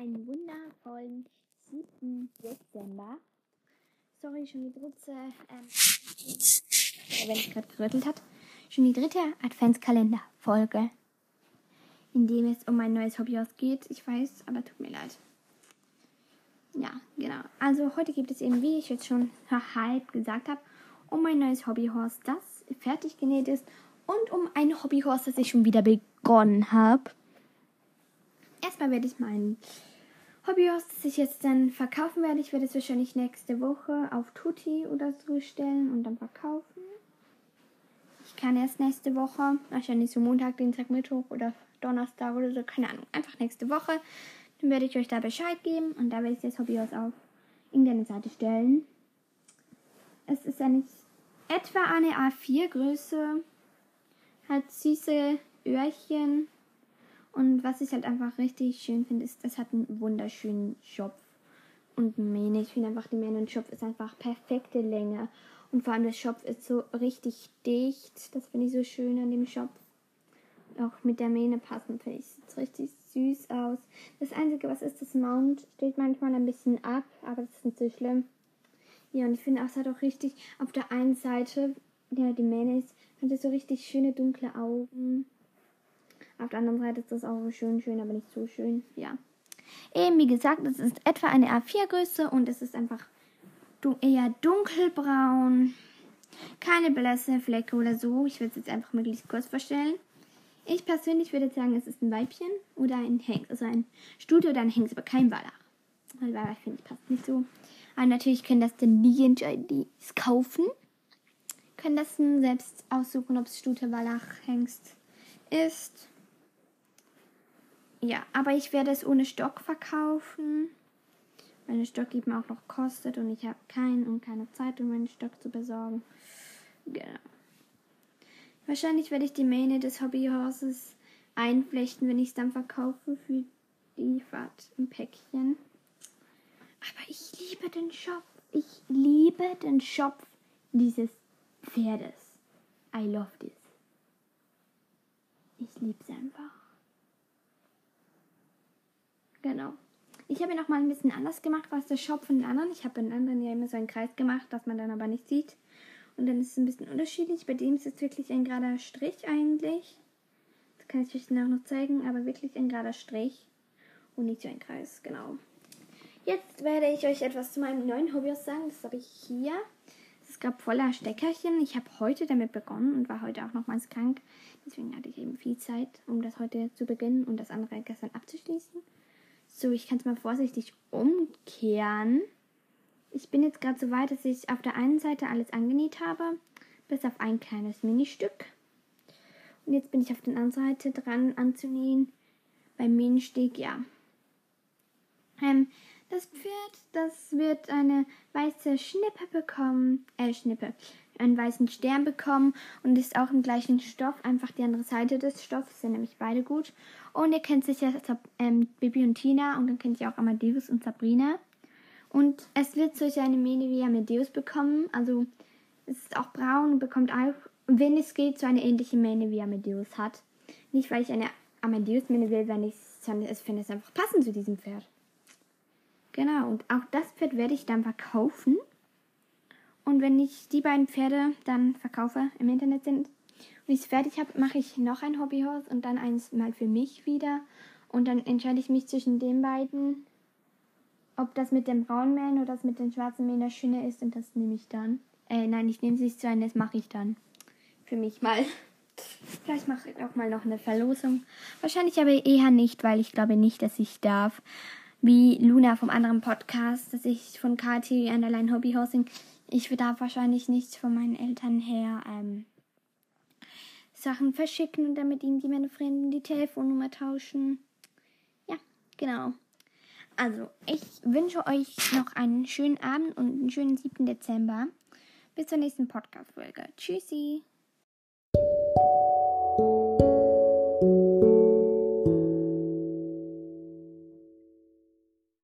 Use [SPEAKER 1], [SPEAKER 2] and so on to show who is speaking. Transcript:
[SPEAKER 1] einen wundervollen 7. Dezember. Sorry, schon die dritte, ähm, wenn es gerade gerüttelt hat, schon die dritte Adventskalender-Folge, in dem es um mein neues Hobbyhaus geht. Ich weiß, aber tut mir leid. Ja, genau. Also heute gibt es eben, wie ich jetzt schon halb gesagt habe, um mein neues Hobbyhorse, das fertig genäht ist und um ein Hobbyhorse, das ich schon wieder begonnen habe. Erstmal werde ich mein Hobbyhaus, das ich jetzt dann verkaufen werde. Ich werde es wahrscheinlich nächste Woche auf Tutti oder so stellen und dann verkaufen. Ich kann erst nächste Woche, wahrscheinlich so Montag, Dienstag, Mittwoch oder Donnerstag oder so, keine Ahnung, einfach nächste Woche. Dann werde ich euch da Bescheid geben und da werde ich das Hobbyhaus auf irgendeine Seite stellen. Es ist eigentlich etwa eine A4-Größe, hat süße Öhrchen und was ich halt einfach richtig schön finde, ist, das hat einen wunderschönen Schopf und Mähne. Ich finde einfach, die Mähne und Schopf ist einfach perfekte Länge. Und vor allem der Schopf ist so richtig dicht. Das finde ich so schön an dem Schopf. Auch mit der Mähne passend finde ich. Sieht richtig süß aus. Das Einzige, was ist, das Mount steht manchmal ein bisschen ab, aber das ist nicht so schlimm. Ja, und ich finde auch, es hat auch richtig auf der einen Seite, ja, die Mähne ist, hat es so richtig schöne dunkle Augen. Auf der anderen Seite ist das auch schön, schön, aber nicht so schön. Ja. Eben, wie gesagt, es ist etwa eine A4-Größe und es ist einfach eher dunkelbraun. Keine Blässe, Flecke oder so. Ich werde es jetzt einfach möglichst kurz vorstellen. Ich persönlich würde sagen, es ist ein Weibchen oder ein Hengst. Also ein Stute oder ein Hengst, aber kein Wallach. Weil Wallach finde ich passt nicht so. Aber natürlich können das dann die entscheiden, kaufen. Können das selbst aussuchen, ob es Stute, Wallach, Hengst ist. Ja, aber ich werde es ohne Stock verkaufen. Weil der Stock eben auch noch kostet und ich habe keinen und keine Zeit, um meinen Stock zu besorgen. Genau. Wahrscheinlich werde ich die Mähne des Hobbyhorses einflechten, wenn ich es dann verkaufe für die Fahrt im Päckchen. Aber ich liebe den Schopf. Ich liebe den Schopf dieses Pferdes. I love this. Ich liebe es einfach. Genau. Ich habe ihn auch mal ein bisschen anders gemacht als der Shop von den anderen. Ich habe bei den anderen ja immer so einen Kreis gemacht, das man dann aber nicht sieht. Und dann ist es ein bisschen unterschiedlich. Bei dem ist es wirklich ein gerader Strich eigentlich. Das kann ich euch dann auch noch zeigen, aber wirklich ein gerader Strich. Und nicht so ein Kreis, genau. Jetzt werde ich euch etwas zu meinem neuen Hobby sagen. Das habe ich hier. Es gab voller Steckerchen. Ich habe heute damit begonnen und war heute auch nochmals krank. Deswegen hatte ich eben viel Zeit, um das heute zu beginnen und das andere gestern abzuschließen. So, ich kann es mal vorsichtig umkehren. Ich bin jetzt gerade so weit, dass ich auf der einen Seite alles angenäht habe, bis auf ein kleines Ministück. Und jetzt bin ich auf der anderen Seite dran anzunähen. Beim Ministück, ja. Ähm, das Pferd, das wird eine weiße Schnippe bekommen, äh, Schnippe, einen weißen Stern bekommen und ist auch im gleichen Stoff, einfach die andere Seite des Stoffs, sind nämlich beide gut. Und ihr kennt sicher ähm, Bibi und Tina und dann kennt ihr auch Amadeus und Sabrina. Und es wird solch eine Mähne wie Amadeus bekommen, also es ist auch braun und bekommt auch, wenn es geht, so eine ähnliche Mähne wie Amadeus hat. Nicht, weil ich eine Amadeus-Mähne will, wenn ich sondern ich finde es einfach passend zu diesem Pferd. Genau, und auch das Pferd werde ich dann verkaufen. Und wenn ich die beiden Pferde dann verkaufe, im Internet sind und ich es fertig habe, mache ich noch ein Hobbyhaus und dann eins mal für mich wieder. Und dann entscheide ich mich zwischen den beiden, ob das mit dem braunen Mähen oder das mit den schwarzen Mähen das Schöne ist. Und das nehme ich dann. Äh, nein, ich nehme es nicht zu ein, das mache ich dann. Für mich mal. Vielleicht mache ich auch mal noch eine Verlosung. Wahrscheinlich aber eher nicht, weil ich glaube nicht, dass ich darf. Wie Luna vom anderen Podcast, dass ich von KT Underline Hobbyhousing ich darf wahrscheinlich nicht von meinen Eltern her ähm, Sachen verschicken und damit irgendwie meine Freunde die Telefonnummer tauschen. Ja, genau. Also, ich wünsche euch noch einen schönen Abend und einen schönen 7. Dezember. Bis zur nächsten Podcast-Folge. Tschüssi.